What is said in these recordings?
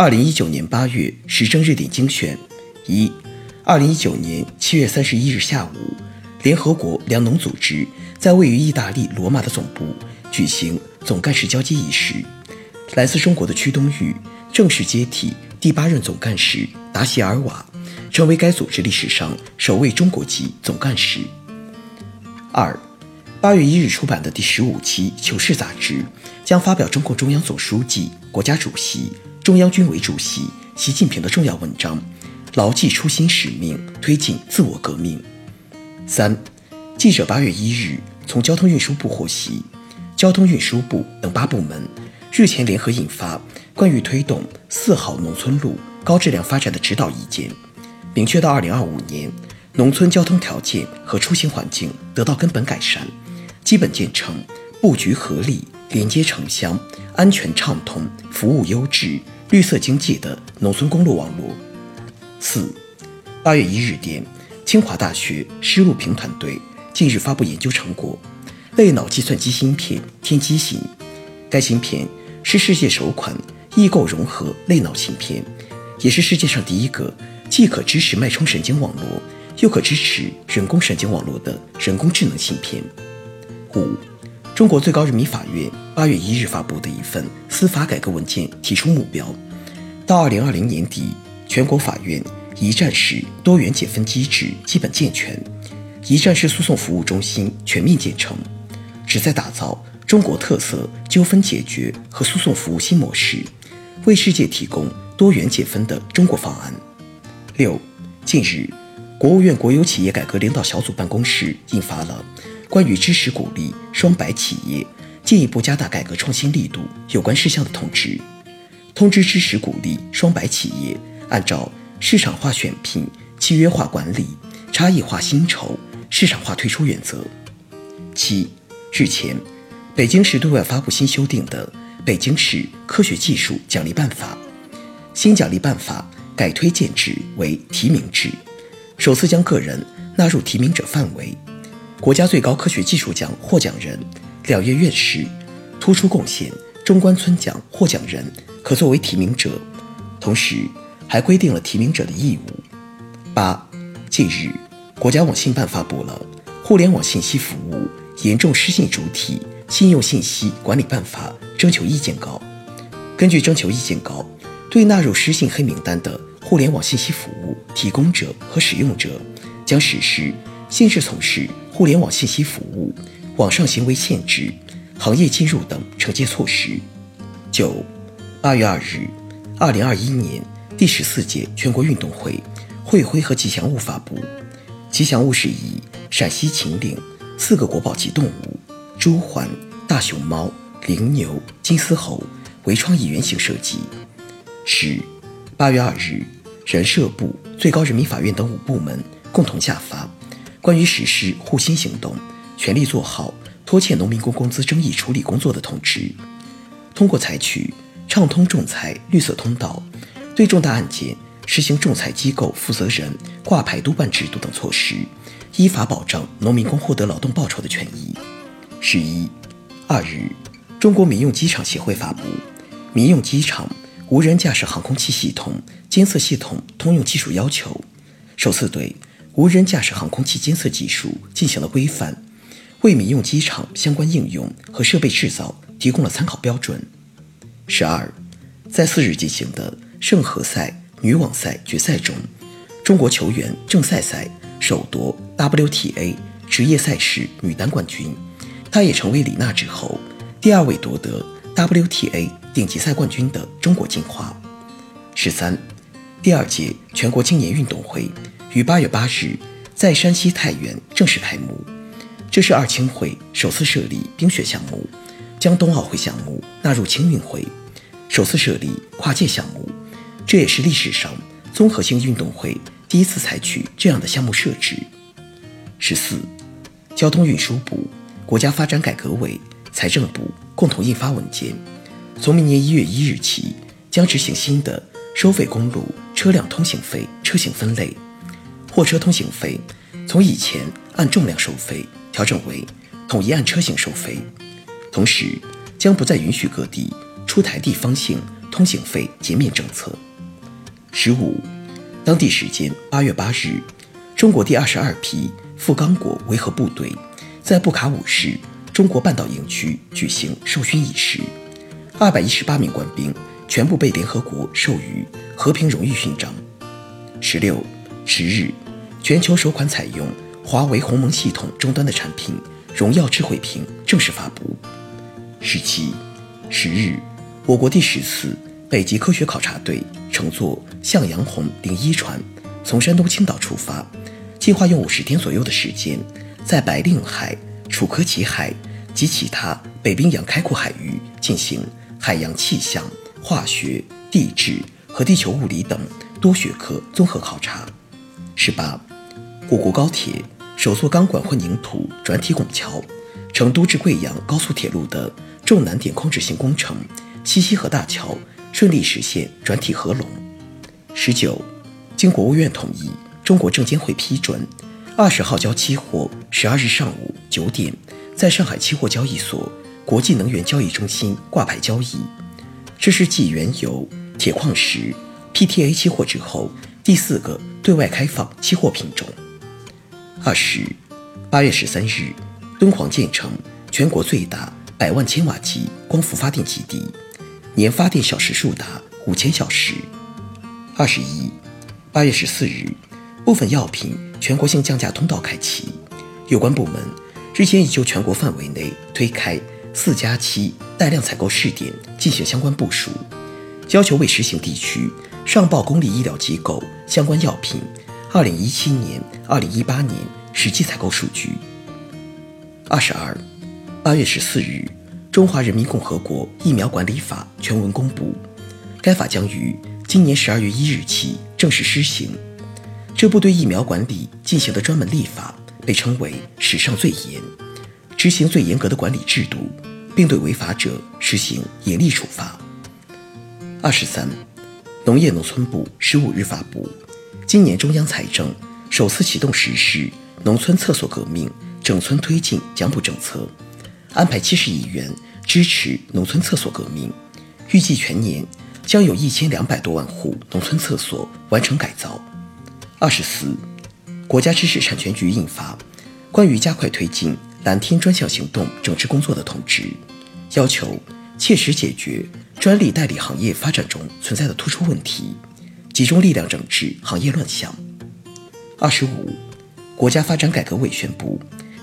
二零一九年八月时政热点精选：一、二零一九年七月三十一日下午，联合国粮农组织在位于意大利罗马的总部举行总干事交接仪式。来自中国的屈冬玉正式接替第八任总干事达席尔瓦，成为该组织历史上首位中国籍总干事。二、八月一日出版的第十五期《求是》杂志将发表中共中央总书记、国家主席。中央军委主席习近平的重要文章，牢记初心使命，推进自我革命。三，记者八月一日从交通运输部获悉，交通运输部等八部门日前联合印发关于推动四好农村路高质量发展的指导意见，明确到二零二五年，农村交通条件和出行环境得到根本改善，基本建成布局合理、连接城乡、安全畅通、服务优质。绿色经济的农村公路网络。四，八月一日电，清华大学施路平团队近日发布研究成果：类脑计算机芯片天机型。该芯片是世界首款异构融合类脑芯片，也是世界上第一个既可支持脉冲神经网络，又可支持人工神经网络的人工智能芯片。五。中国最高人民法院八月一日发布的一份司法改革文件提出目标，到二零二零年底，全国法院一站式多元解分机制基本健全，一站式诉讼服务中心全面建成，旨在打造中国特色纠纷解决和诉讼服务新模式，为世界提供多元解分的中国方案。六，近日，国务院国有企业改革领导小组办公室印发了。关于支持鼓励双百企业进一步加大改革创新力度有关事项的通知，通知支持鼓励双百企业按照市场化选聘、契约化管理、差异化薪酬、市场化退出原则。七日前，北京市对外发布新修订的《北京市科学技术奖励办法》，新奖励办法改推荐制为提名制，首次将个人纳入提名者范围。国家最高科学技术奖获奖人、两院院士、突出贡献中关村奖获奖人可作为提名者，同时还规定了提名者的义务。八，近日，国家网信办发布了《互联网信息服务严重失信主体信用信息管理办法》征求意见稿。根据征求意见稿，对纳入失信黑名单的互联网信息服务提供者和使用者，将实施限制从事。互联网信息服务、网上行为限制、行业进入等惩戒措施。九，八月二日，二零二一年第十四届全国运动会会徽和吉祥物发布。吉祥物是以陕西秦岭四个国宝级动物朱鹮、大熊猫、羚牛、金丝猴为创意原型设计。十，八月二日，人社部、最高人民法院等五部门共同下发。关于实施护心行动，全力做好拖欠农民工工资争议处理工作的通知，通过采取畅通仲裁绿色通道，对重大案件实行仲裁机构负责人挂牌督办制度等措施，依法保障农民工获得劳动报酬的权益。十一二日，中国民用机场协会发布《民用机场无人驾驶航空器系统监测系统通用技术要求》，首次对。无人驾驶航空器监测技术进行了规范，为民用机场相关应用和设备制造提供了参考标准。十二，在四日进行的圣何塞女网赛决赛中，中国球员郑赛赛首夺 WTA 职业赛事女单冠军，她也成为李娜之后第二位夺得 WTA 顶级赛冠军的中国金花。十三，第二届全国青年运动会。于八月八日在山西太原正式开幕，这是二青会首次设立冰雪项目，将冬奥会项目纳入青运会，首次设立跨界项目，这也是历史上综合性运动会第一次采取这样的项目设置。十四，交通运输部、国家发展改革委、财政部共同印发文件，从明年一月一日起，将执行新的收费公路车辆通行费车型分类，货车通行费从以前按重量收费调整为统一按车型收费，同时将不再允许各地出台地方性通行费减免政策。十五，当地时间八月八日，中国第二十二批。赴刚果维和部队在布卡武市中国半岛营区举行授勋仪式，二百一十八名官兵全部被联合国授予和平荣誉勋章。十六十日，全球首款采用华为鸿蒙系统终端的产品“荣耀智慧屏”正式发布。十七十日，我国第十次北极科学考察队乘坐向阳红零一船从山东青岛出发。计划用五十天左右的时间，在白令海、楚科奇海及其他北冰洋开阔海域进行海洋气象、化学、地质和地球物理等多学科综合考察。十八，我国高铁首座钢管混凝土转体拱桥——成都至贵阳高速铁路的重难点控制性工程西溪河大桥顺利实现转体合拢。十九，经国务院同意。中国证监会批准，二十号交期货十二日上午九点在上海期货交易所国际能源交易中心挂牌交易。这是继原油、铁矿石、PTA 期货之后第四个对外开放期货品种。二十八月十三日，敦煌建成全国最大百万千瓦级光伏发电基地，年发电小时数达五千小时。二十一八月十四日。部分药品全国性降价通道开启，有关部门日前已就全国范围内推开四加七带量采购试点进行相关部署，要求未实行地区上报公立医疗机构相关药品2017年、2018年实际采购数据。二十二，八月十四日，《中华人民共和国疫苗管理法》全文公布，该法将于今年十二月一日起正式施行。这部对疫苗管理进行的专门立法，被称为史上最严，执行最严格的管理制度，并对违法者实行严厉处罚。二十三，农业农村部十五日发布，今年中央财政首次启动实施农村厕所革命整村推进奖补政策，安排七十亿元支持农村厕所革命，预计全年将有一千两百多万户农村厕所完成改造。二十四，国家知识产权局印发《关于加快推进蓝天专项行动整治工作的通知》，要求切实解决专利代理行业发展中存在的突出问题，集中力量整治行业乱象。二十五，国家发展改革委宣布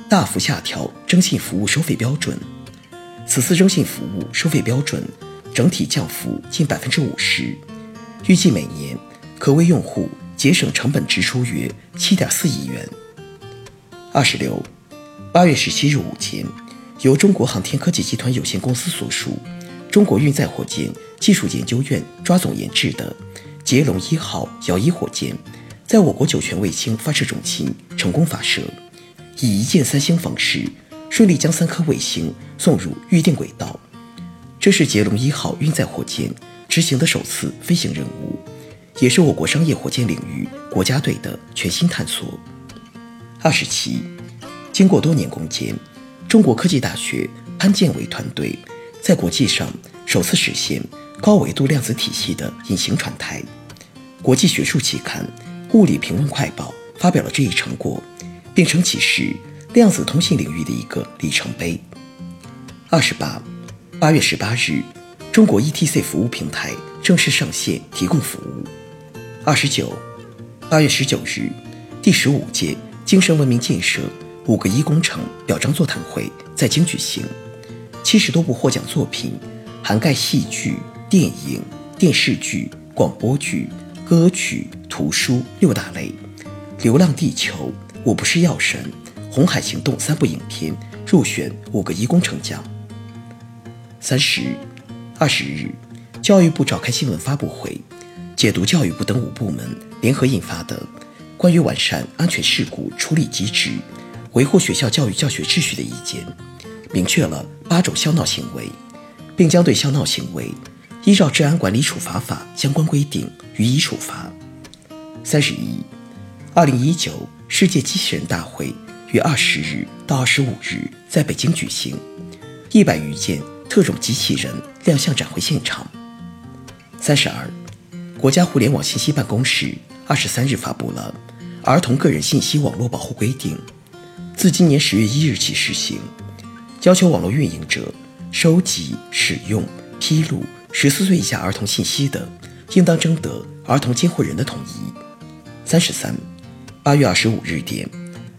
大幅下调征信服务收费标准，此次征信服务收费标准整体降幅近百分之五十，预计每年可为用户。节省成本支出约七点四亿元。二十六，八月十七日午间，由中国航天科技集团有限公司所属中国运载火箭技术研究院抓总研制的捷龙一号遥一火箭，在我国酒泉卫星发射中心成功发射，以一箭三星方式顺利将三颗卫星送入预定轨道。这是捷龙一号运载火箭执行的首次飞行任务。也是我国商业火箭领域国家队的全新探索。二十七，经过多年攻坚，中国科技大学潘建伟团队在国际上首次实现高维度量子体系的隐形传台。国际学术期刊《物理评论快报》发表了这一成果，并称其是量子通信领域的一个里程碑。二十八，八月十八日，中国 ETC 服务平台正式上线提供服务。二十九，八月十九日，第十五届精神文明建设五个一工程表彰座谈会在京举行，七十多部获奖作品，涵盖戏剧、电影、电视剧、广播剧、歌曲、图书六大类，《流浪地球》《我不是药神》《红海行动》三部影片入选五个一工程奖。三十，二十日，教育部召开新闻发布会。解读教育部等五部门联合印发的《关于完善安全事故处理机制、维护学校教育教学秩序的意见》，明确了八种笑闹行为，并将对笑闹行为依照《治安管理处罚法》相关规定予以处罚。三十一，二零一九世界机器人大会于二十日到二十五日在北京举行，一百余件特种机器人亮相展会现场。三十二。国家互联网信息办公室二十三日发布了《儿童个人信息网络保护规定》，自今年十月一日起施行，要求网络运营者收集、使用、披露十四岁以下儿童信息的，应当征得儿童监护人的同意。三十三，八月二十五日电，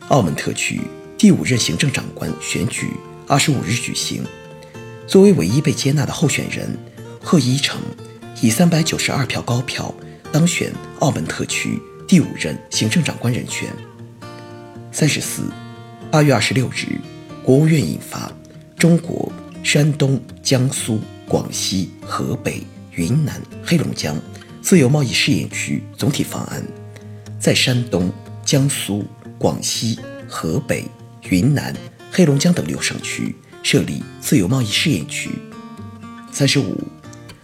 澳门特区第五任行政长官选举二十五日举行，作为唯一被接纳的候选人，贺一诚。以三百九十二票高票当选澳门特区第五任行政长官人选。三十四，八月二十六日，国务院印发《中国山东、江苏、广西、河北、云南、黑龙江自由贸易试验区总体方案》，在山东、江苏、广西、河北、云南、黑龙江等六省区设立自由贸易试验区。三十五。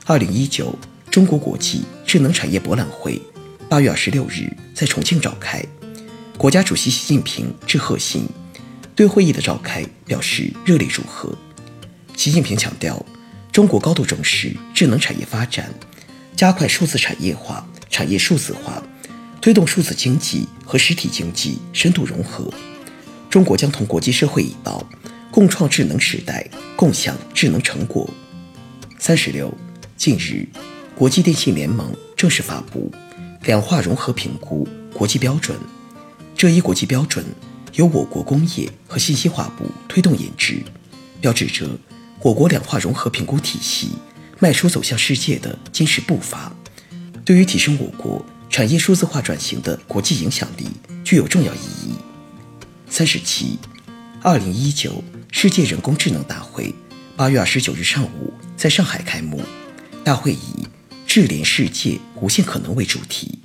二零一九中国国际智能产业博览会八月二十六日在重庆召开，国家主席习近平致贺信，对会议的召开表示热烈祝贺。习近平强调，中国高度重视智能产业发展，加快数字产业化、产业数字化，推动数字经济和实体经济深度融合。中国将同国际社会一道，共创智能时代，共享智能成果。三十六。近日，国际电信联盟正式发布两化融合评估国际标准。这一国际标准由我国工业和信息化部推动研制，标志着我国两化融合评估体系迈出走向世界的坚实步伐，对于提升我国产业数字化转型的国际影响力具有重要意义。三十七，二零一九世界人工智能大会八月二十九日上午在上海开幕。大会以“智联世界，无限可能”为主题，